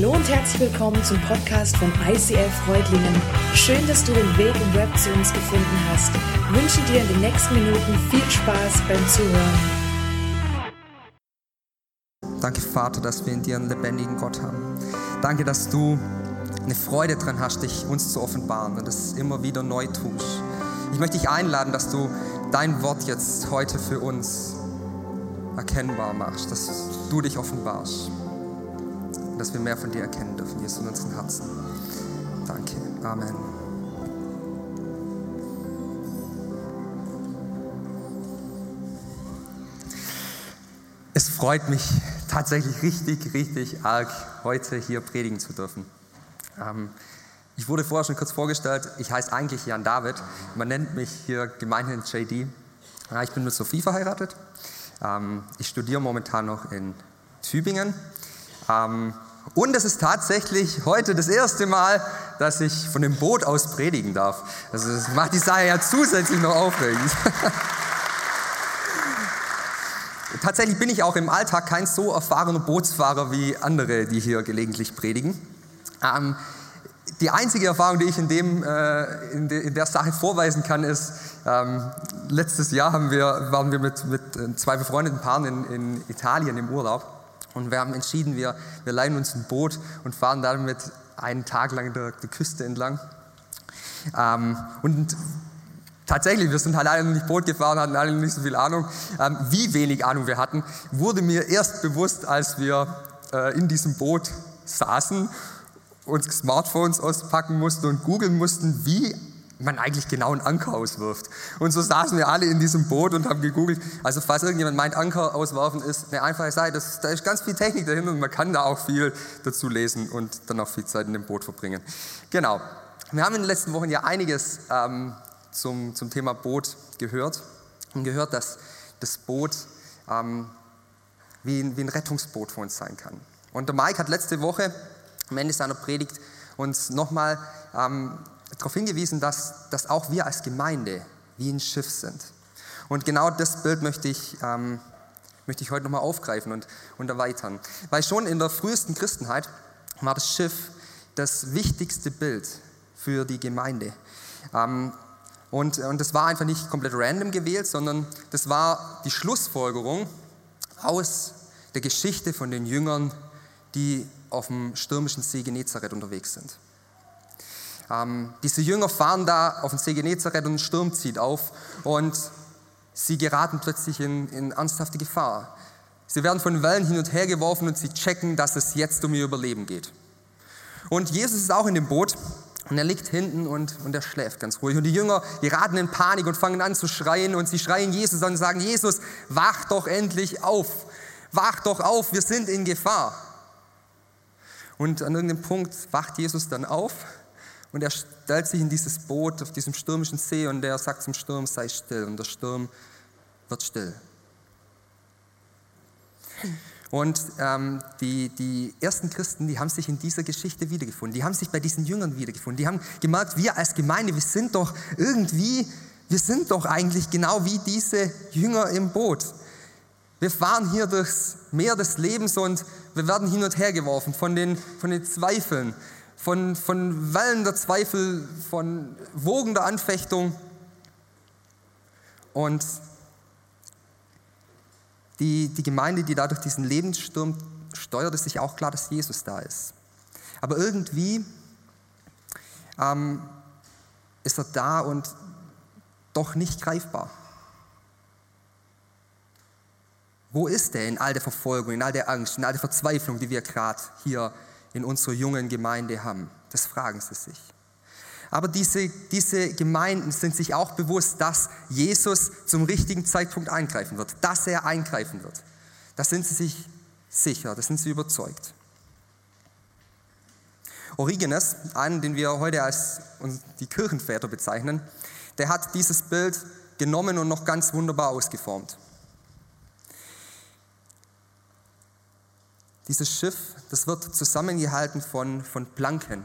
Hallo und herzlich willkommen zum Podcast von ICF Freudlingen. Schön, dass du den Weg im Web zu uns gefunden hast. Ich wünsche dir in den nächsten Minuten viel Spaß beim Zuhören. Danke, Vater, dass wir in dir einen lebendigen Gott haben. Danke, dass du eine Freude dran hast, dich uns zu offenbaren und das immer wieder neu tust. Ich möchte dich einladen, dass du dein Wort jetzt heute für uns erkennbar machst, dass du dich offenbarst und dass wir mehr von dir erkennen dürfen, Jesus, in unseren Herzen. Danke. Amen. Es freut mich tatsächlich richtig, richtig arg, heute hier predigen zu dürfen. Ähm, ich wurde vorher schon kurz vorgestellt, ich heiße eigentlich Jan David, man nennt mich hier gemeinhin JD. Ich bin mit Sophie verheiratet. Ähm, ich studiere momentan noch in Tübingen. Und es ist tatsächlich heute das erste Mal, dass ich von dem Boot aus predigen darf. Also das macht die Sache ja zusätzlich noch aufregend. tatsächlich bin ich auch im Alltag kein so erfahrener Bootsfahrer wie andere, die hier gelegentlich predigen. Ähm, die einzige Erfahrung, die ich in, dem, äh, in, de, in der Sache vorweisen kann, ist, ähm, letztes Jahr wir, waren wir mit, mit äh, zwei befreundeten Paaren in, in Italien im Urlaub und wir haben entschieden, wir, wir leihen uns ein Boot und fahren damit einen Tag lang der, der Küste entlang. Ähm, und tatsächlich, wir sind halt alle noch nicht Boot gefahren, hatten alle nicht so viel Ahnung. Ähm, wie wenig Ahnung wir hatten, wurde mir erst bewusst, als wir äh, in diesem Boot saßen uns Smartphones auspacken mussten und googeln mussten, wie man eigentlich genau einen Anker auswirft. Und so saßen wir alle in diesem Boot und haben gegoogelt. Also falls irgendjemand meint, Anker auswerfen ist eine einfache Sache, das, da ist ganz viel Technik dahinter und man kann da auch viel dazu lesen und dann auch viel Zeit in dem Boot verbringen. Genau. Wir haben in den letzten Wochen ja einiges ähm, zum, zum Thema Boot gehört und gehört, dass das Boot ähm, wie, ein, wie ein Rettungsboot für uns sein kann. Und der Mike hat letzte Woche am Ende seiner Predigt uns nochmal ähm, darauf hingewiesen, dass, dass auch wir als Gemeinde wie ein Schiff sind. Und genau das Bild möchte ich, ähm, möchte ich heute nochmal aufgreifen und, und erweitern. Weil schon in der frühesten Christenheit war das Schiff das wichtigste Bild für die Gemeinde. Ähm, und, und das war einfach nicht komplett random gewählt, sondern das war die Schlussfolgerung aus der Geschichte von den Jüngern, die auf dem stürmischen See Genezareth unterwegs sind. Ähm, diese Jünger fahren da auf dem See Genezareth und ein Sturm zieht auf und sie geraten plötzlich in, in ernsthafte Gefahr. Sie werden von Wellen hin und her geworfen und sie checken, dass es jetzt um ihr Überleben geht. Und Jesus ist auch in dem Boot und er liegt hinten und, und er schläft ganz ruhig. Und die Jünger geraten in Panik und fangen an zu schreien und sie schreien Jesus an und sagen, Jesus, wach doch endlich auf. Wach doch auf, wir sind in Gefahr. Und an irgendeinem Punkt wacht Jesus dann auf und er stellt sich in dieses Boot auf diesem stürmischen See und er sagt zum Sturm, sei still. Und der Sturm wird still. Und ähm, die, die ersten Christen, die haben sich in dieser Geschichte wiedergefunden. Die haben sich bei diesen Jüngern wiedergefunden. Die haben gemerkt, wir als Gemeinde, wir sind doch irgendwie, wir sind doch eigentlich genau wie diese Jünger im Boot. Wir fahren hier durchs Meer des Lebens und wir werden hin und her geworfen von den, von den Zweifeln, von, von Wellen der Zweifel, von Wogen der Anfechtung. Und die, die Gemeinde, die dadurch diesen Lebenssturm steuert, ist sich auch klar, dass Jesus da ist. Aber irgendwie ähm, ist er da und doch nicht greifbar. Wo ist er in all der Verfolgung, in all der Angst, in all der Verzweiflung, die wir gerade hier in unserer jungen Gemeinde haben? Das fragen sie sich. Aber diese, diese Gemeinden sind sich auch bewusst, dass Jesus zum richtigen Zeitpunkt eingreifen wird, dass er eingreifen wird. Da sind sie sich sicher, da sind sie überzeugt. Origenes, einen, den wir heute als die Kirchenväter bezeichnen, der hat dieses Bild genommen und noch ganz wunderbar ausgeformt. Dieses Schiff, das wird zusammengehalten von, von Planken.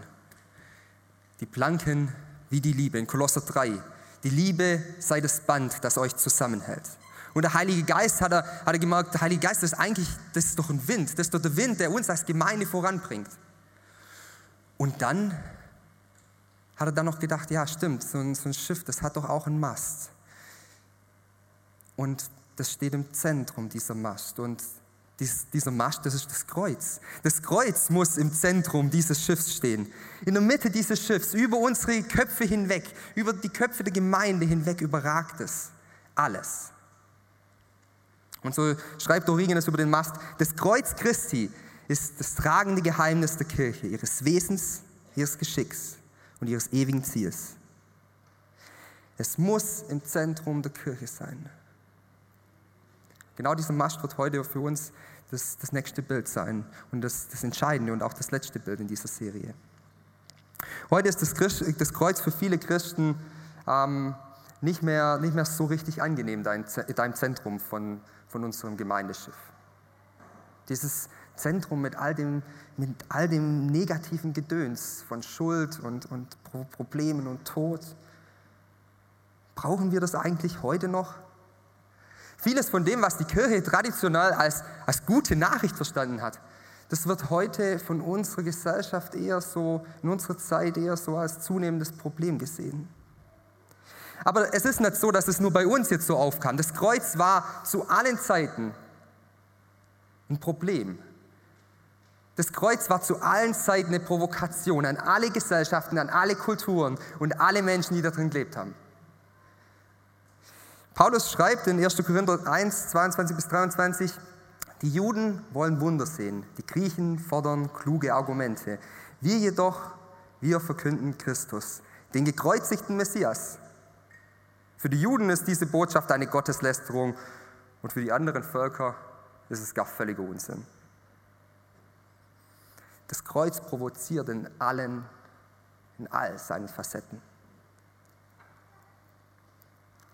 Die Planken wie die Liebe in Kolosser 3. Die Liebe sei das Band, das euch zusammenhält. Und der Heilige Geist hat er, hat er gemerkt, der Heilige Geist ist eigentlich, das ist doch ein Wind, das ist doch der Wind, der uns als Gemeinde voranbringt. Und dann hat er dann noch gedacht, ja stimmt, so ein, so ein Schiff, das hat doch auch einen Mast. Und das steht im Zentrum, dieser Mast. Und dies, dieser Mast, das ist das Kreuz. Das Kreuz muss im Zentrum dieses Schiffs stehen. In der Mitte dieses Schiffs, über unsere Köpfe hinweg, über die Köpfe der Gemeinde hinweg überragt es alles. Und so schreibt Origenes über den Mast, das Kreuz Christi ist das tragende Geheimnis der Kirche, ihres Wesens, ihres Geschicks und ihres ewigen Ziels. Es muss im Zentrum der Kirche sein. Genau dieser Mast wird heute für uns das, das nächste Bild sein und das, das Entscheidende und auch das letzte Bild in dieser Serie. Heute ist das, Christ, das Kreuz für viele Christen ähm, nicht, mehr, nicht mehr so richtig angenehm, dein, dein Zentrum von, von unserem Gemeindeschiff. Dieses Zentrum mit all dem, mit all dem negativen Gedöns von Schuld und, und Problemen und Tod. Brauchen wir das eigentlich heute noch? Vieles von dem, was die Kirche traditionell als, als gute Nachricht verstanden hat, das wird heute von unserer Gesellschaft eher so, in unserer Zeit eher so als zunehmendes Problem gesehen. Aber es ist nicht so, dass es nur bei uns jetzt so aufkam. Das Kreuz war zu allen Zeiten ein Problem. Das Kreuz war zu allen Zeiten eine Provokation an alle Gesellschaften, an alle Kulturen und alle Menschen, die da drin gelebt haben. Paulus schreibt in 1. Korinther 1, 22 bis 23, die Juden wollen Wunder sehen, die Griechen fordern kluge Argumente. Wir jedoch, wir verkünden Christus, den gekreuzigten Messias. Für die Juden ist diese Botschaft eine Gotteslästerung und für die anderen Völker ist es gar völliger Unsinn. Das Kreuz provoziert in allen, in all seinen Facetten.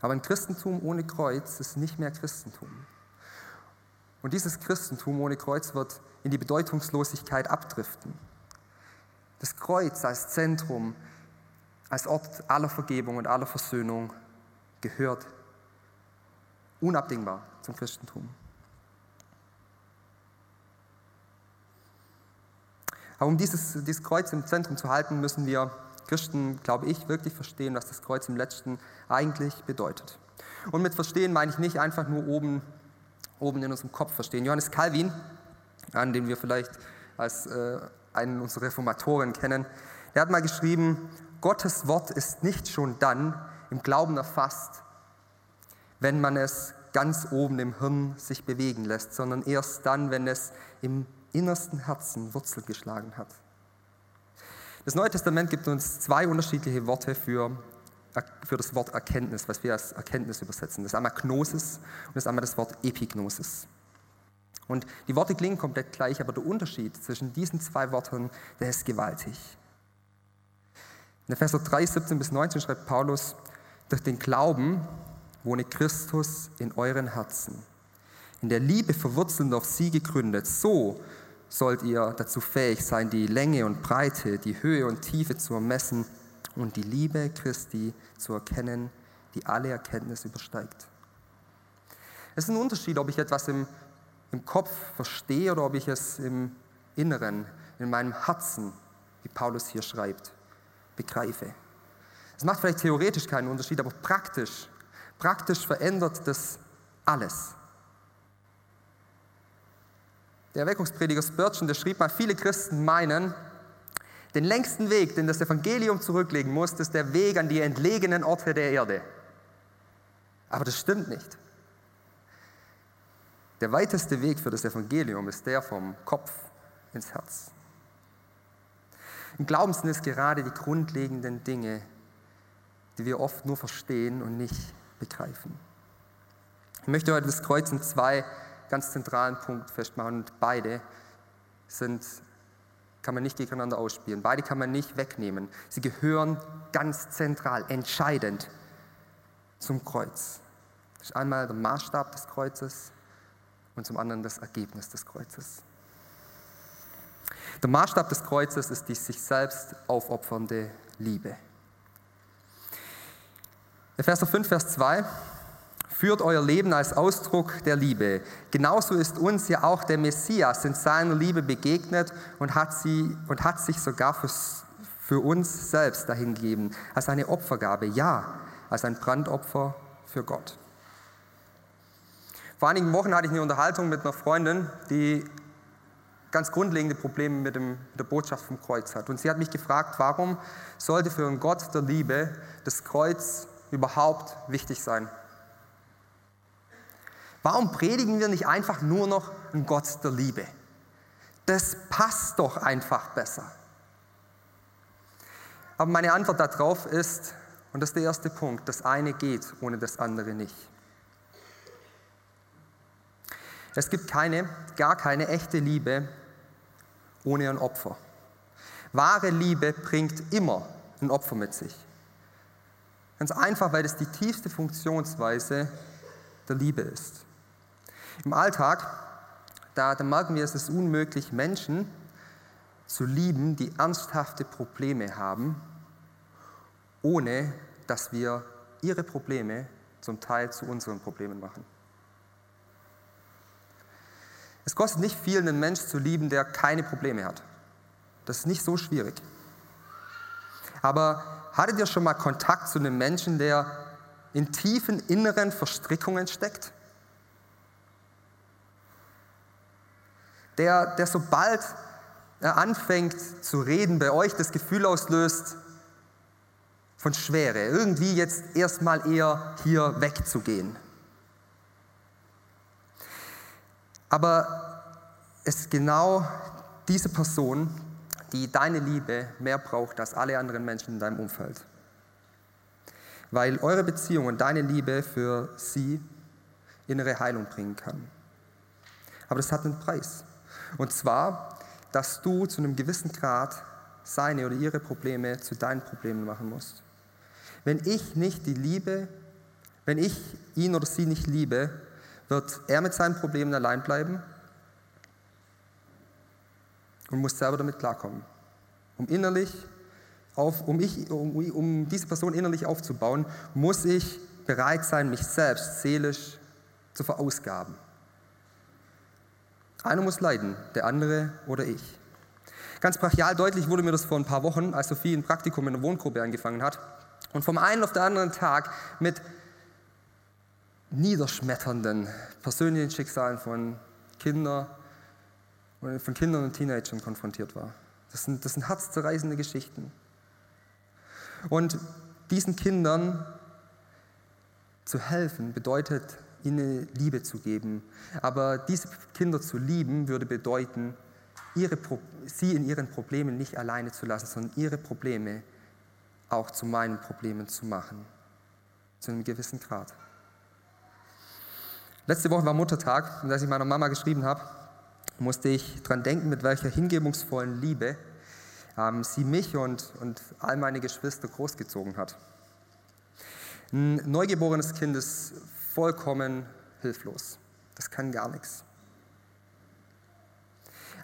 Aber ein Christentum ohne Kreuz ist nicht mehr Christentum. Und dieses Christentum ohne Kreuz wird in die Bedeutungslosigkeit abdriften. Das Kreuz als Zentrum, als Ort aller Vergebung und aller Versöhnung gehört unabdingbar zum Christentum. Aber um dieses, dieses Kreuz im Zentrum zu halten, müssen wir Christen, glaube ich, wirklich verstehen, was das Kreuz im Letzten eigentlich bedeutet. Und mit verstehen meine ich nicht einfach nur oben, oben in unserem Kopf verstehen. Johannes Calvin, an den wir vielleicht als äh, einen unserer Reformatoren kennen, der hat mal geschrieben, Gottes Wort ist nicht schon dann im Glauben erfasst, wenn man es ganz oben im Hirn sich bewegen lässt, sondern erst dann, wenn es im innersten Herzen Wurzel geschlagen hat. Das Neue Testament gibt uns zwei unterschiedliche Worte für, für das Wort Erkenntnis, was wir als Erkenntnis übersetzen. Das ist einmal Gnosis und das ist einmal das Wort Epignosis. Und die Worte klingen komplett gleich, aber der Unterschied zwischen diesen zwei Worten, der ist gewaltig. In Epheser 3, 17 bis 19 schreibt Paulus, durch den Glauben wohne Christus in euren Herzen. In der Liebe verwurzelnd auf sie gegründet, so sollt ihr dazu fähig sein, die Länge und Breite, die Höhe und Tiefe zu ermessen und die Liebe Christi zu erkennen, die alle Erkenntnis übersteigt. Es ist ein Unterschied, ob ich etwas im, im Kopf verstehe oder ob ich es im Inneren, in meinem Herzen, wie Paulus hier schreibt, begreife. Es macht vielleicht theoretisch keinen Unterschied, aber praktisch, praktisch verändert das alles. Der Erweckungsprediger Spurgeon, der schrieb mal, viele Christen meinen, den längsten Weg, den das Evangelium zurücklegen muss, ist der Weg an die entlegenen Orte der Erde. Aber das stimmt nicht. Der weiteste Weg für das Evangelium ist der vom Kopf ins Herz. Im Glauben sind es gerade die grundlegenden Dinge, die wir oft nur verstehen und nicht begreifen. Ich möchte heute das Kreuz in zwei ganz zentralen Punkt festmachen. Und beide sind, kann man nicht gegeneinander ausspielen. Beide kann man nicht wegnehmen. Sie gehören ganz zentral, entscheidend zum Kreuz. Das ist einmal der Maßstab des Kreuzes und zum anderen das Ergebnis des Kreuzes. Der Maßstab des Kreuzes ist die sich selbst aufopfernde Liebe. Epheser 5, Vers 2 Führt euer Leben als Ausdruck der Liebe. Genauso ist uns ja auch der Messias in seiner Liebe begegnet und hat, sie, und hat sich sogar für, für uns selbst dahingegeben, als eine Opfergabe, ja, als ein Brandopfer für Gott. Vor einigen Wochen hatte ich eine Unterhaltung mit einer Freundin, die ganz grundlegende Probleme mit, dem, mit der Botschaft vom Kreuz hat. Und sie hat mich gefragt, warum sollte für einen Gott der Liebe das Kreuz überhaupt wichtig sein? Warum predigen wir nicht einfach nur noch einen Gott der Liebe? Das passt doch einfach besser. Aber meine Antwort darauf ist, und das ist der erste Punkt, das eine geht ohne das andere nicht. Es gibt keine, gar keine echte Liebe ohne ein Opfer. Wahre Liebe bringt immer ein Opfer mit sich. Ganz einfach, weil es die tiefste Funktionsweise der Liebe ist. Im Alltag, da, da merken wir, es ist unmöglich, Menschen zu lieben, die ernsthafte Probleme haben, ohne dass wir ihre Probleme zum Teil zu unseren Problemen machen. Es kostet nicht viel, einen Menschen zu lieben, der keine Probleme hat. Das ist nicht so schwierig. Aber hattet ihr schon mal Kontakt zu einem Menschen, der in tiefen inneren Verstrickungen steckt? Der, der sobald er anfängt zu reden, bei euch das Gefühl auslöst von Schwere, irgendwie jetzt erstmal eher hier wegzugehen. Aber es ist genau diese Person, die deine Liebe mehr braucht als alle anderen Menschen in deinem Umfeld. Weil eure Beziehung und deine Liebe für sie innere Heilung bringen kann. Aber das hat einen Preis. Und zwar, dass du zu einem gewissen Grad seine oder ihre Probleme zu deinen Problemen machen musst. Wenn ich nicht die Liebe, wenn ich ihn oder sie nicht liebe, wird er mit seinen Problemen allein bleiben und muss selber damit klarkommen. Um innerlich auf, um, ich, um, um diese Person innerlich aufzubauen, muss ich bereit sein, mich selbst seelisch zu verausgaben. Einer muss leiden, der andere oder ich. Ganz brachial deutlich wurde mir das vor ein paar Wochen, als Sophie ein Praktikum in der Wohngruppe angefangen hat und vom einen auf den anderen Tag mit niederschmetternden persönlichen Schicksalen von Kindern, von Kindern und Teenagern konfrontiert war. Das sind, das sind herzzerreißende Geschichten. Und diesen Kindern zu helfen bedeutet ihnen Liebe zu geben. Aber diese Kinder zu lieben würde bedeuten, ihre, sie in ihren Problemen nicht alleine zu lassen, sondern ihre Probleme auch zu meinen Problemen zu machen. Zu einem gewissen Grad. Letzte Woche war Muttertag und als ich meiner Mama geschrieben habe, musste ich daran denken, mit welcher hingebungsvollen Liebe ähm, sie mich und, und all meine Geschwister großgezogen hat. Ein neugeborenes Kind ist vollkommen hilflos. Das kann gar nichts.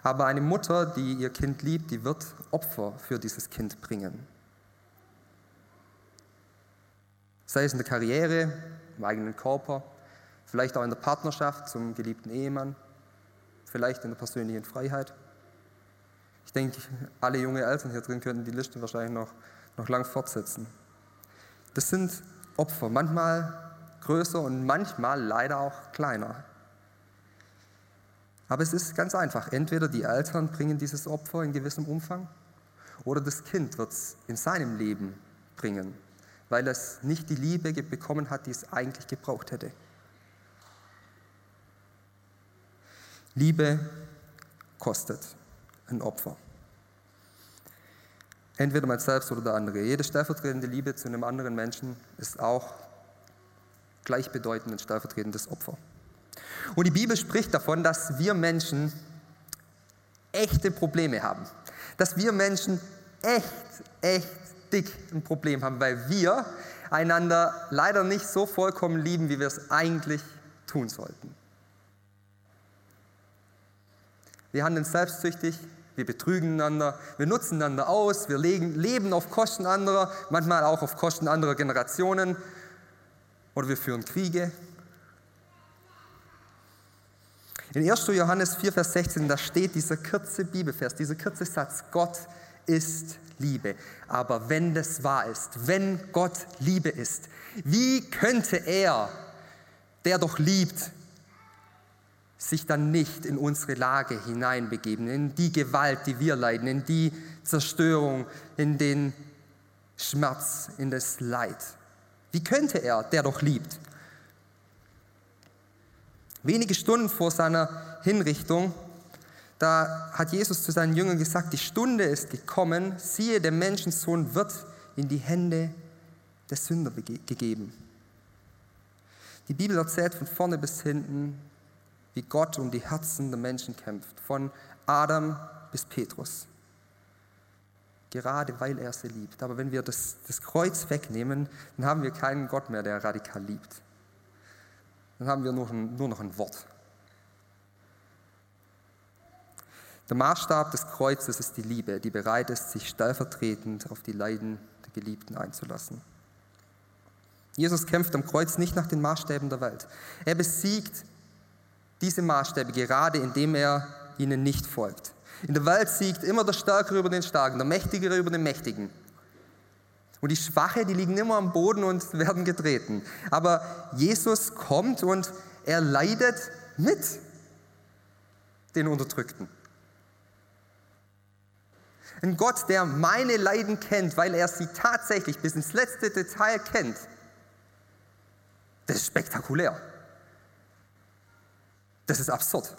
Aber eine Mutter, die ihr Kind liebt, die wird Opfer für dieses Kind bringen. Sei es in der Karriere, im eigenen Körper, vielleicht auch in der Partnerschaft zum geliebten Ehemann, vielleicht in der persönlichen Freiheit. Ich denke, alle junge Eltern hier drin könnten die Liste wahrscheinlich noch, noch lang fortsetzen. Das sind Opfer. Manchmal größer und manchmal leider auch kleiner. Aber es ist ganz einfach. Entweder die Eltern bringen dieses Opfer in gewissem Umfang oder das Kind wird es in seinem Leben bringen, weil es nicht die Liebe bekommen hat, die es eigentlich gebraucht hätte. Liebe kostet ein Opfer. Entweder man selbst oder der andere. Jede stellvertretende Liebe zu einem anderen Menschen ist auch gleichbedeutend ein stellvertretendes Opfer. Und die Bibel spricht davon, dass wir Menschen echte Probleme haben. Dass wir Menschen echt, echt dick ein Problem haben, weil wir einander leider nicht so vollkommen lieben, wie wir es eigentlich tun sollten. Wir handeln selbstsüchtig, wir betrügen einander, wir nutzen einander aus, wir leben auf Kosten anderer, manchmal auch auf Kosten anderer Generationen oder wir führen Kriege, In 1. Johannes 4, Vers 16, da steht dieser kurze Bibelvers, dieser kurze Satz, Gott ist Liebe. Aber wenn das wahr ist, wenn Gott Liebe ist, wie könnte er, der doch liebt, sich dann nicht in unsere Lage hineinbegeben, in die Gewalt, die wir leiden, in die Zerstörung, in den Schmerz, in das Leid. Wie könnte er, der doch liebt? Wenige Stunden vor seiner Hinrichtung, da hat Jesus zu seinen Jüngern gesagt, die Stunde ist gekommen, siehe, der Menschensohn wird in die Hände der Sünder gegeben. Die Bibel erzählt von vorne bis hinten, wie Gott um die Herzen der Menschen kämpft, von Adam bis Petrus. Gerade weil er sie liebt. Aber wenn wir das, das Kreuz wegnehmen, dann haben wir keinen Gott mehr, der radikal liebt. Dann haben wir nur, nur noch ein Wort. Der Maßstab des Kreuzes ist die Liebe, die bereit ist, sich stellvertretend auf die Leiden der Geliebten einzulassen. Jesus kämpft am Kreuz nicht nach den Maßstäben der Welt. Er besiegt diese Maßstäbe gerade, indem er ihnen nicht folgt. In der Welt siegt immer der Stärkere über den Starken, der Mächtigere über den Mächtigen. Und die Schwache, die liegen immer am Boden und werden getreten. Aber Jesus kommt und er leidet mit den Unterdrückten. Ein Gott, der meine Leiden kennt, weil er sie tatsächlich bis ins letzte Detail kennt. Das ist spektakulär. Das ist absurd.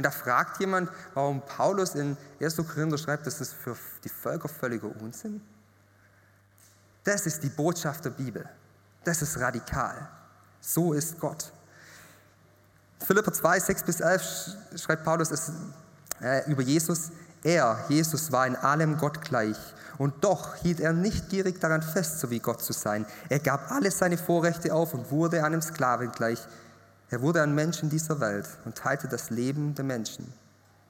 Und da fragt jemand, warum Paulus in 1. Korinther schreibt, dass es für die Völker völliger Unsinn. Das ist die Botschaft der Bibel. Das ist radikal. So ist Gott. Philipper 2, 6 bis 11 schreibt Paulus es, äh, über Jesus. Er, Jesus, war in allem Gott gleich. Und doch hielt er nicht gierig daran fest, so wie Gott zu sein. Er gab alle seine Vorrechte auf und wurde einem Sklaven gleich er wurde ein Mensch in dieser Welt und teilte das Leben der Menschen.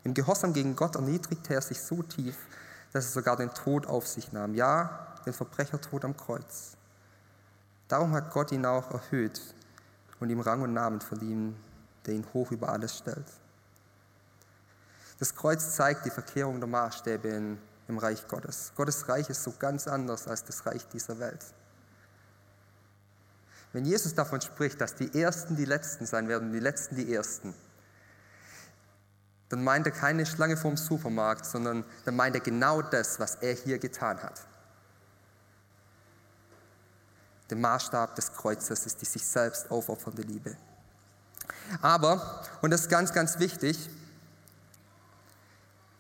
Im Gehorsam gegen Gott erniedrigte er sich so tief, dass er sogar den Tod auf sich nahm. Ja, den Verbrechertod am Kreuz. Darum hat Gott ihn auch erhöht und ihm Rang und Namen verliehen, der ihn hoch über alles stellt. Das Kreuz zeigt die Verkehrung der Maßstäbe im Reich Gottes. Gottes Reich ist so ganz anders als das Reich dieser Welt. Wenn Jesus davon spricht, dass die Ersten die Letzten sein werden die Letzten die Ersten, dann meint er keine Schlange vorm Supermarkt, sondern dann meint er genau das, was er hier getan hat. Der Maßstab des Kreuzes ist die sich selbst aufopfernde Liebe. Aber, und das ist ganz, ganz wichtig,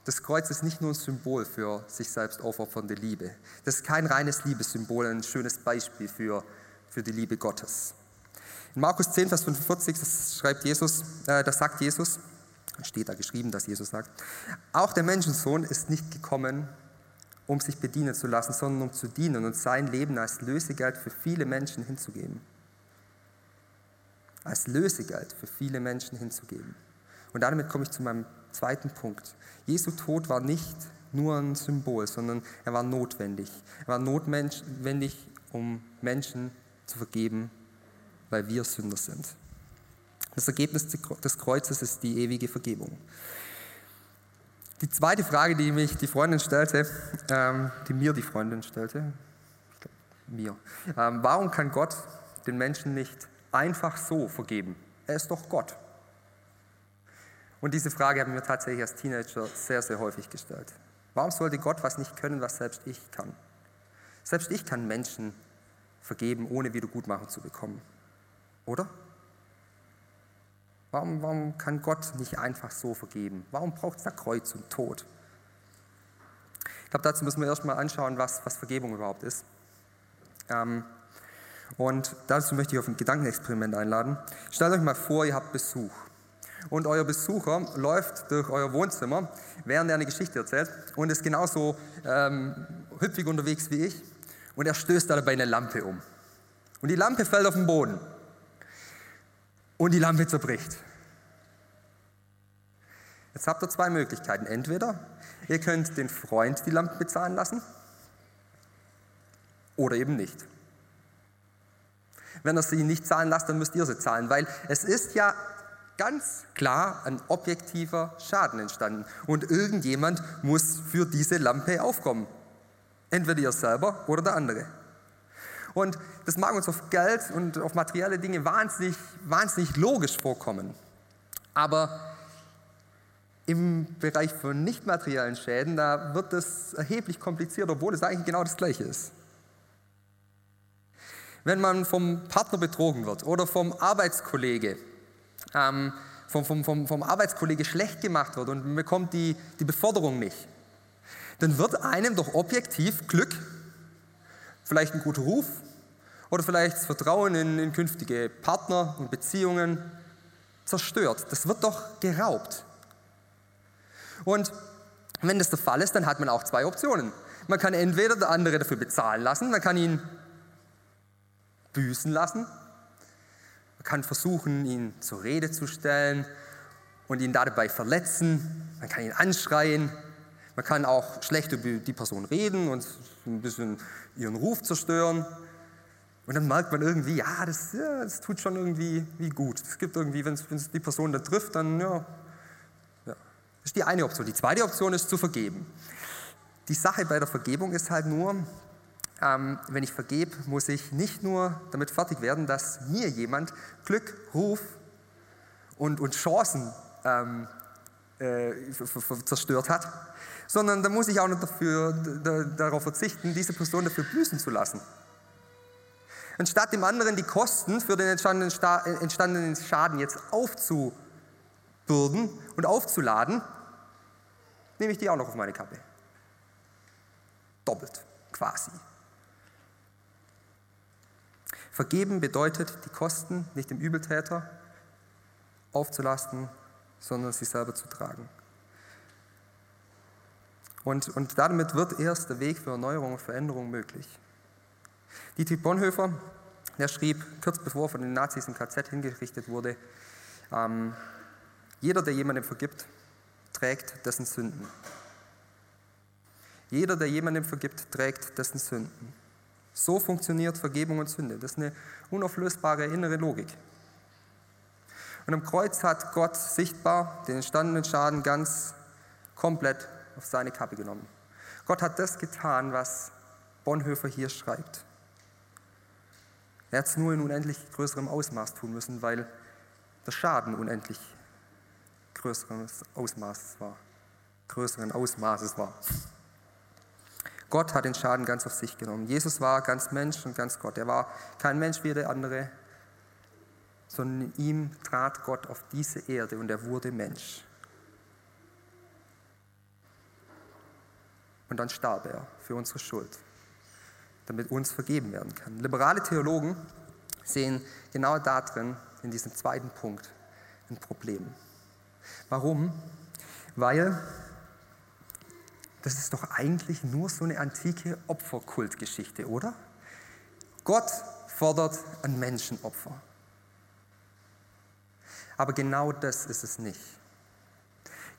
das Kreuz ist nicht nur ein Symbol für sich selbst aufopfernde Liebe. Das ist kein reines Liebessymbol, ein schönes Beispiel für für die Liebe Gottes. In Markus 10, Vers 45, das schreibt Jesus, äh, das sagt Jesus, steht da geschrieben, dass Jesus sagt, auch der Menschensohn ist nicht gekommen, um sich bedienen zu lassen, sondern um zu dienen und sein Leben als Lösegeld für viele Menschen hinzugeben. Als Lösegeld für viele Menschen hinzugeben. Und damit komme ich zu meinem zweiten Punkt. Jesu Tod war nicht nur ein Symbol, sondern er war notwendig. Er war notwendig, um Menschen zu vergeben, weil wir Sünder sind. Das Ergebnis des Kreuzes ist die ewige Vergebung. Die zweite Frage, die mich die Freundin stellte, ähm, die mir die Freundin stellte, mir, ähm, warum kann Gott den Menschen nicht einfach so vergeben? Er ist doch Gott. Und diese Frage haben wir tatsächlich als Teenager sehr, sehr häufig gestellt. Warum sollte Gott was nicht können, was selbst ich kann? Selbst ich kann Menschen vergeben, ohne Wiedergutmachung zu bekommen. Oder? Warum, warum kann Gott nicht einfach so vergeben? Warum braucht es da Kreuz und Tod? Ich glaube, dazu müssen wir erstmal anschauen, was, was Vergebung überhaupt ist. Ähm, und dazu möchte ich auf ein Gedankenexperiment einladen. Stellt euch mal vor, ihr habt Besuch. Und euer Besucher läuft durch euer Wohnzimmer, während er eine Geschichte erzählt und ist genauso ähm, hüpfig unterwegs wie ich und er stößt dabei eine Lampe um. Und die Lampe fällt auf den Boden. Und die Lampe zerbricht. Jetzt habt ihr zwei Möglichkeiten. Entweder ihr könnt den Freund die Lampe bezahlen lassen oder eben nicht. Wenn er sie nicht zahlen lasst, dann müsst ihr sie zahlen, weil es ist ja ganz klar ein objektiver Schaden entstanden. Und irgendjemand muss für diese Lampe aufkommen. Entweder ihr selber oder der andere. Und das mag uns auf Geld und auf materielle Dinge wahnsinnig, wahnsinnig logisch vorkommen. Aber im Bereich von nicht materiellen Schäden, da wird es erheblich komplizierter, obwohl es eigentlich genau das Gleiche ist. Wenn man vom Partner betrogen wird oder vom Arbeitskollege, ähm, vom, vom, vom, vom Arbeitskollege schlecht gemacht wird und bekommt die, die Beförderung nicht, dann wird einem doch objektiv Glück, vielleicht ein guter Ruf oder vielleicht das Vertrauen in, in künftige Partner und Beziehungen zerstört. Das wird doch geraubt. Und wenn das der Fall ist, dann hat man auch zwei Optionen. Man kann entweder der andere dafür bezahlen lassen, man kann ihn büßen lassen, man kann versuchen, ihn zur Rede zu stellen und ihn dabei verletzen, man kann ihn anschreien, man kann auch schlecht über die Person reden und ein bisschen ihren Ruf zerstören. Und dann merkt man irgendwie, ja, das, ja, das tut schon irgendwie wie gut. Es gibt irgendwie, wenn es die Person da trifft, dann ja, ja. Das ist die eine Option. Die zweite Option ist zu vergeben. Die Sache bei der Vergebung ist halt nur, ähm, wenn ich vergebe, muss ich nicht nur damit fertig werden, dass mir jemand Glück, Ruf und, und Chancen ähm, äh, zerstört hat, sondern da muss ich auch noch dafür, da, darauf verzichten, diese Person dafür büßen zu lassen. Anstatt dem anderen die Kosten für den entstandenen, entstandenen Schaden jetzt aufzubürden und aufzuladen, nehme ich die auch noch auf meine Kappe. Doppelt, quasi. Vergeben bedeutet, die Kosten nicht dem Übeltäter aufzulasten, sondern sie selber zu tragen. Und, und damit wird erst der Weg für Erneuerung und Veränderung möglich. Dietrich Bonhoeffer, der schrieb, kurz bevor er von den Nazis im KZ hingerichtet wurde, ähm, jeder, der jemandem vergibt, trägt dessen Sünden. Jeder, der jemandem vergibt, trägt dessen Sünden. So funktioniert Vergebung und Sünde. Das ist eine unauflösbare innere Logik. Und am Kreuz hat Gott sichtbar den entstandenen Schaden ganz komplett auf seine Kappe genommen. Gott hat das getan, was Bonhoeffer hier schreibt. Er hat es nur in unendlich größerem Ausmaß tun müssen, weil der Schaden unendlich größeres Ausmaßes war. Größeren Ausmaßes war. Gott hat den Schaden ganz auf sich genommen. Jesus war ganz Mensch und ganz Gott. Er war kein Mensch wie der andere, sondern in ihm trat Gott auf diese Erde und er wurde Mensch. Und dann starb er für unsere Schuld, damit uns vergeben werden kann. Liberale Theologen sehen genau darin, in diesem zweiten Punkt, ein Problem. Warum? Weil das ist doch eigentlich nur so eine antike Opferkultgeschichte, oder? Gott fordert ein Menschenopfer. Aber genau das ist es nicht.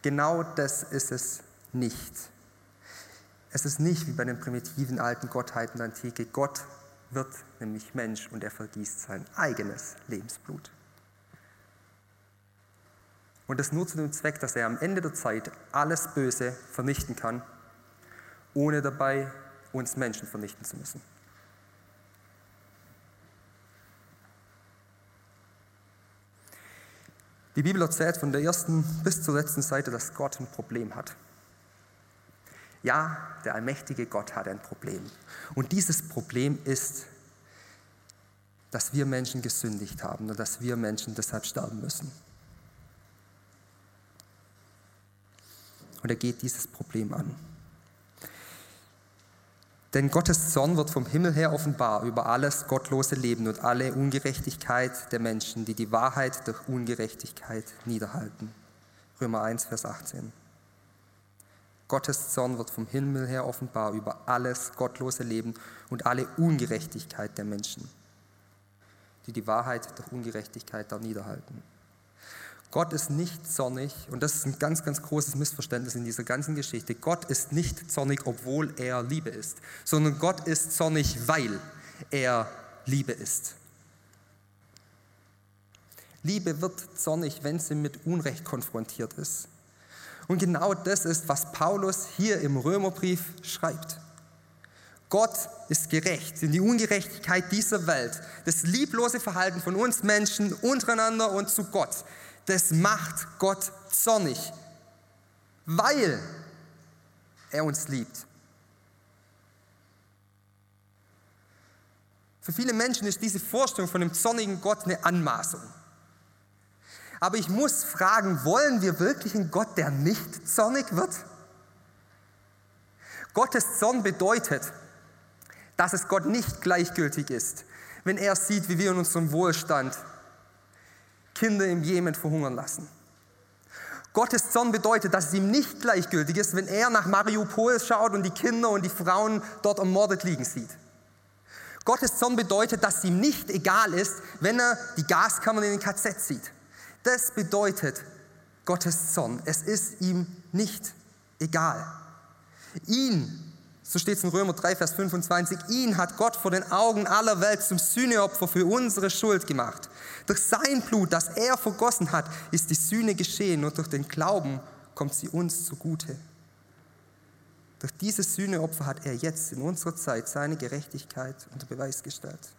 Genau das ist es nicht. Es ist nicht wie bei den primitiven alten Gottheiten der Antike. Gott wird nämlich Mensch und er vergießt sein eigenes Lebensblut. Und das nur zu dem Zweck, dass er am Ende der Zeit alles Böse vernichten kann, ohne dabei uns Menschen vernichten zu müssen. Die Bibel erzählt von der ersten bis zur letzten Seite, dass Gott ein Problem hat. Ja, der allmächtige Gott hat ein Problem. Und dieses Problem ist, dass wir Menschen gesündigt haben und dass wir Menschen deshalb sterben müssen. Und er geht dieses Problem an. Denn Gottes Zorn wird vom Himmel her offenbar über alles gottlose Leben und alle Ungerechtigkeit der Menschen, die die Wahrheit durch Ungerechtigkeit niederhalten. Römer 1, Vers 18. Gottes Zorn wird vom Himmel her offenbar über alles gottlose Leben und alle Ungerechtigkeit der Menschen, die die Wahrheit durch Ungerechtigkeit da niederhalten. Gott ist nicht zornig, und das ist ein ganz, ganz großes Missverständnis in dieser ganzen Geschichte. Gott ist nicht zornig, obwohl er Liebe ist, sondern Gott ist zornig, weil er Liebe ist. Liebe wird zornig, wenn sie mit Unrecht konfrontiert ist. Und genau das ist, was Paulus hier im Römerbrief schreibt. Gott ist gerecht. In die Ungerechtigkeit dieser Welt, das lieblose Verhalten von uns Menschen untereinander und zu Gott, das macht Gott zornig, weil er uns liebt. Für viele Menschen ist diese Vorstellung von dem zornigen Gott eine Anmaßung. Aber ich muss fragen, wollen wir wirklich einen Gott, der nicht zornig wird? Gottes Zorn bedeutet, dass es Gott nicht gleichgültig ist, wenn er sieht, wie wir in unserem Wohlstand Kinder im Jemen verhungern lassen. Gottes Zorn bedeutet, dass es ihm nicht gleichgültig ist, wenn er nach Mariupol schaut und die Kinder und die Frauen dort ermordet liegen sieht. Gottes Zorn bedeutet, dass es ihm nicht egal ist, wenn er die Gaskammern in den KZ sieht. Das bedeutet Gottes Zorn. Es ist ihm nicht egal. Ihn, so steht es in Römer 3, Vers 25, ihn hat Gott vor den Augen aller Welt zum Sühneopfer für unsere Schuld gemacht. Durch sein Blut, das er vergossen hat, ist die Sühne geschehen und durch den Glauben kommt sie uns zugute. Durch dieses Sühneopfer hat er jetzt in unserer Zeit seine Gerechtigkeit unter Beweis gestellt.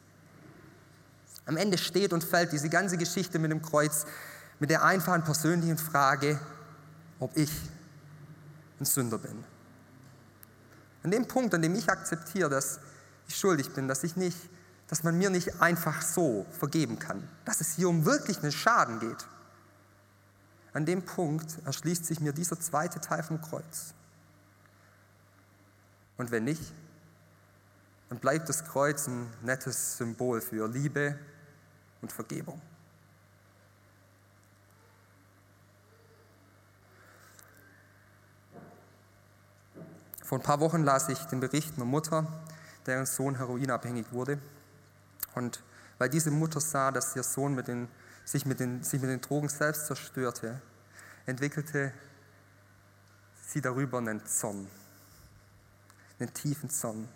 Am Ende steht und fällt diese ganze Geschichte mit dem Kreuz mit der einfachen persönlichen Frage, ob ich ein Sünder bin. An dem Punkt, an dem ich akzeptiere, dass ich schuldig bin, dass ich nicht, dass man mir nicht einfach so vergeben kann, dass es hier um wirklich einen Schaden geht. An dem Punkt erschließt sich mir dieser zweite Teil vom Kreuz. Und wenn nicht, dann bleibt das Kreuz ein nettes Symbol für Liebe und Vergebung. Vor ein paar Wochen las ich den Bericht einer Mutter, deren Sohn heroinabhängig wurde. Und weil diese Mutter sah, dass ihr Sohn mit den, sich, mit den, sich mit den Drogen selbst zerstörte, entwickelte sie darüber einen Zorn, einen tiefen Zorn.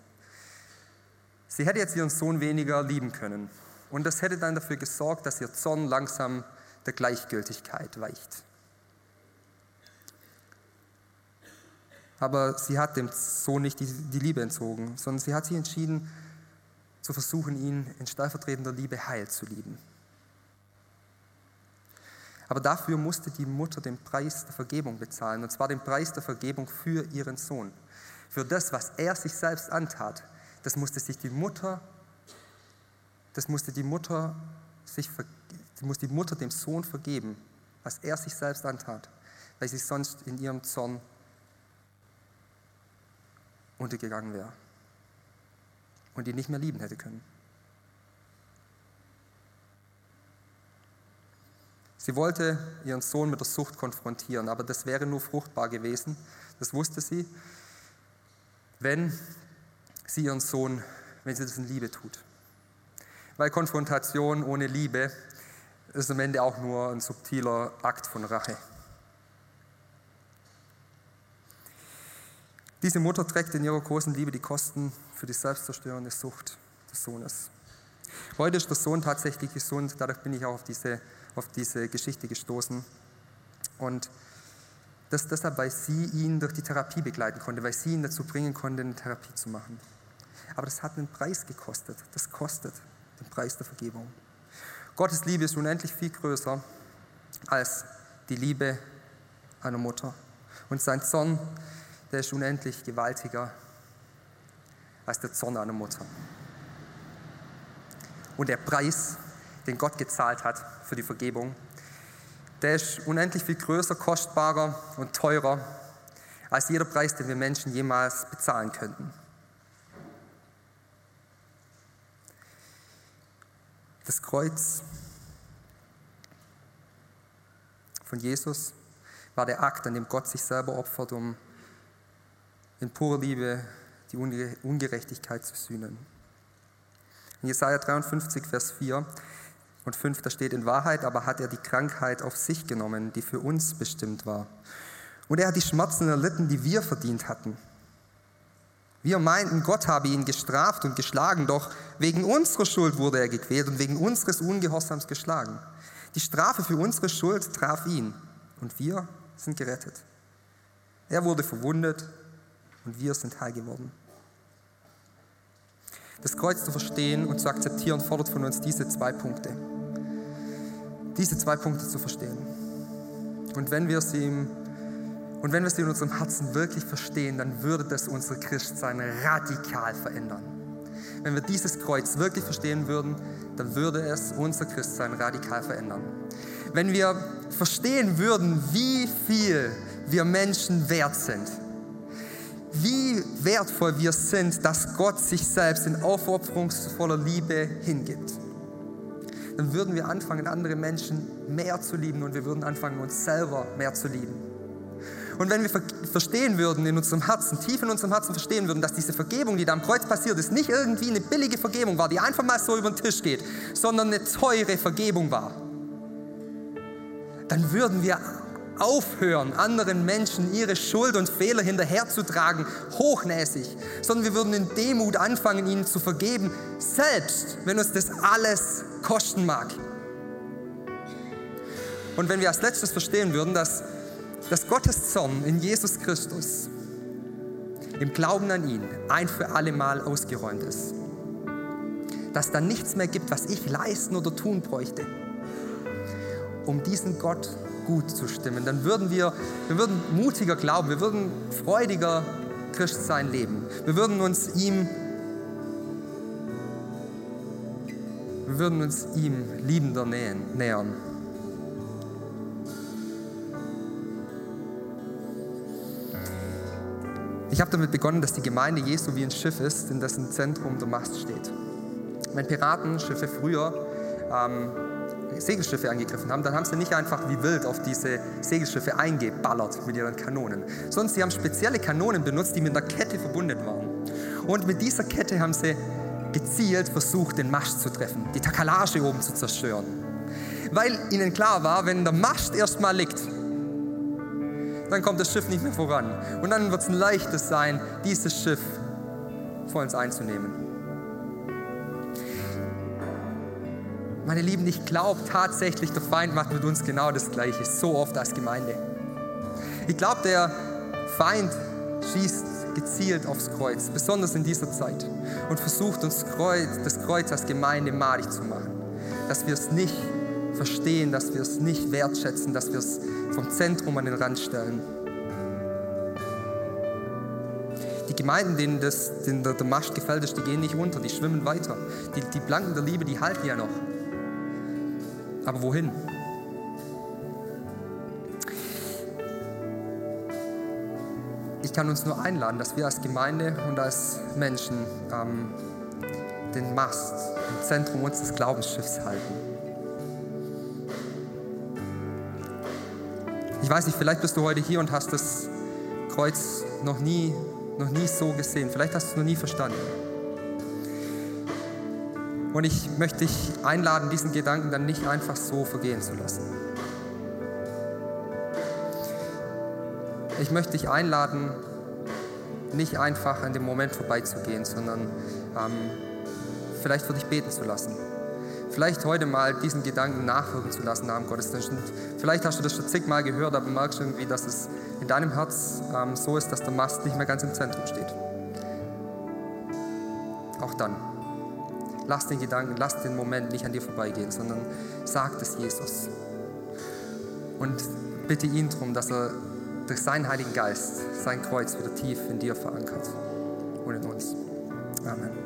Sie hätte jetzt ihren Sohn weniger lieben können. Und das hätte dann dafür gesorgt, dass ihr Zorn langsam der Gleichgültigkeit weicht. Aber sie hat dem Sohn nicht die, die Liebe entzogen, sondern sie hat sich entschieden, zu versuchen, ihn in stellvertretender Liebe heil zu lieben. Aber dafür musste die Mutter den Preis der Vergebung bezahlen, und zwar den Preis der Vergebung für ihren Sohn. Für das, was er sich selbst antat, das musste sich die Mutter, das musste die Mutter sich, musste die Mutter dem Sohn vergeben, was er sich selbst antat, weil sie sonst in ihrem Zorn untergegangen wäre und ihn nicht mehr lieben hätte können. Sie wollte ihren Sohn mit der Sucht konfrontieren, aber das wäre nur fruchtbar gewesen, das wusste sie, wenn sie ihren Sohn, wenn sie das in Liebe tut. Weil Konfrontation ohne Liebe ist am Ende auch nur ein subtiler Akt von Rache. Diese Mutter trägt in ihrer großen Liebe die Kosten für die selbstzerstörende Sucht des Sohnes. Heute ist der Sohn tatsächlich gesund, dadurch bin ich auch auf diese, auf diese Geschichte gestoßen. Und das deshalb, weil sie ihn durch die Therapie begleiten konnte, weil sie ihn dazu bringen konnte, eine Therapie zu machen. Aber das hat einen Preis gekostet. Das kostet den Preis der Vergebung. Gottes Liebe ist unendlich viel größer als die Liebe einer Mutter. Und sein Zorn der ist unendlich gewaltiger als der Zorn einer Mutter. Und der Preis, den Gott gezahlt hat für die Vergebung, der ist unendlich viel größer, kostbarer und teurer als jeder Preis, den wir Menschen jemals bezahlen könnten. Das Kreuz von Jesus war der Akt, an dem Gott sich selber opfert, um in purer Liebe die Ungerechtigkeit zu sühnen. In Jesaja 53, Vers 4 und 5, da steht in Wahrheit, aber hat er die Krankheit auf sich genommen, die für uns bestimmt war. Und er hat die Schmerzen erlitten, die wir verdient hatten. Wir meinten, Gott habe ihn gestraft und geschlagen, doch wegen unserer Schuld wurde er gequält und wegen unseres Ungehorsams geschlagen. Die Strafe für unsere Schuld traf ihn und wir sind gerettet. Er wurde verwundet und wir sind heil geworden. Das Kreuz zu verstehen und zu akzeptieren fordert von uns diese zwei Punkte. Diese zwei Punkte zu verstehen. Und wenn wir sie im und wenn wir sie in unserem Herzen wirklich verstehen, dann würde das unser Christsein radikal verändern. Wenn wir dieses Kreuz wirklich verstehen würden, dann würde es unser Christsein radikal verändern. Wenn wir verstehen würden, wie viel wir Menschen wert sind, wie wertvoll wir sind, dass Gott sich selbst in aufopferungsvoller Liebe hingibt, dann würden wir anfangen, andere Menschen mehr zu lieben und wir würden anfangen, uns selber mehr zu lieben. Und wenn wir verstehen würden in unserem Herzen, tief in unserem Herzen verstehen würden, dass diese Vergebung, die da am Kreuz passiert ist, nicht irgendwie eine billige Vergebung war, die einfach mal so über den Tisch geht, sondern eine teure Vergebung war, dann würden wir aufhören, anderen Menschen ihre Schuld und Fehler hinterherzutragen, hochnäsig, sondern wir würden in Demut anfangen, ihnen zu vergeben, selbst wenn uns das alles kosten mag. Und wenn wir als letztes verstehen würden, dass, dass Gottes Zorn in Jesus Christus im Glauben an ihn ein für alle Mal ausgeräumt ist, dass da nichts mehr gibt, was ich leisten oder tun bräuchte, um diesen Gott gut zu stimmen, dann würden wir, wir würden mutiger glauben, wir würden freudiger Christsein leben. Wir würden uns ihm, wir würden uns ihm liebender nähern. Ich habe damit begonnen, dass die Gemeinde Jesu wie ein Schiff ist, in dessen Zentrum der Mast steht. Wenn Piratenschiffe früher ähm, Segelschiffe angegriffen haben, dann haben sie nicht einfach wie wild auf diese Segelschiffe eingeballert mit ihren Kanonen, sondern sie haben spezielle Kanonen benutzt, die mit einer Kette verbunden waren. Und mit dieser Kette haben sie gezielt versucht, den Mast zu treffen, die Takalage oben zu zerstören. Weil ihnen klar war, wenn der Mast erstmal liegt, dann kommt das Schiff nicht mehr voran. Und dann wird es ein leichtes sein, dieses Schiff vor uns einzunehmen. Meine Lieben, ich glaube tatsächlich, der Feind macht mit uns genau das Gleiche, so oft als Gemeinde. Ich glaube, der Feind schießt gezielt aufs Kreuz, besonders in dieser Zeit, und versucht uns Kreuz, das Kreuz als Gemeinde malig zu machen. Dass wir es nicht verstehen, dass wir es nicht wertschätzen, dass wir es vom Zentrum an den Rand stellen. Die Gemeinden, denen, das, denen der, der Mast gefällt ist, die gehen nicht unter, die schwimmen weiter. Die, die Planken der Liebe, die halten ja noch. Aber wohin? Ich kann uns nur einladen, dass wir als Gemeinde und als Menschen ähm, den Mast im Zentrum unseres Glaubensschiffs halten. Ich weiß nicht, vielleicht bist du heute hier und hast das Kreuz noch nie, noch nie so gesehen. Vielleicht hast du es noch nie verstanden. Und ich möchte dich einladen, diesen Gedanken dann nicht einfach so vergehen zu lassen. Ich möchte dich einladen, nicht einfach an dem Moment vorbeizugehen, sondern ähm, vielleicht für dich beten zu lassen. Vielleicht heute mal diesen Gedanken nachwirken zu lassen dem Gottesdienst. Und vielleicht hast du das schon zigmal gehört, aber merkst irgendwie, dass es in deinem Herz ähm, so ist, dass der Mast nicht mehr ganz im Zentrum steht. Auch dann. Lass den Gedanken, lass den Moment nicht an dir vorbeigehen, sondern sag es Jesus. Und bitte ihn darum, dass er durch seinen Heiligen Geist sein Kreuz wieder tief in dir verankert und in uns. Amen.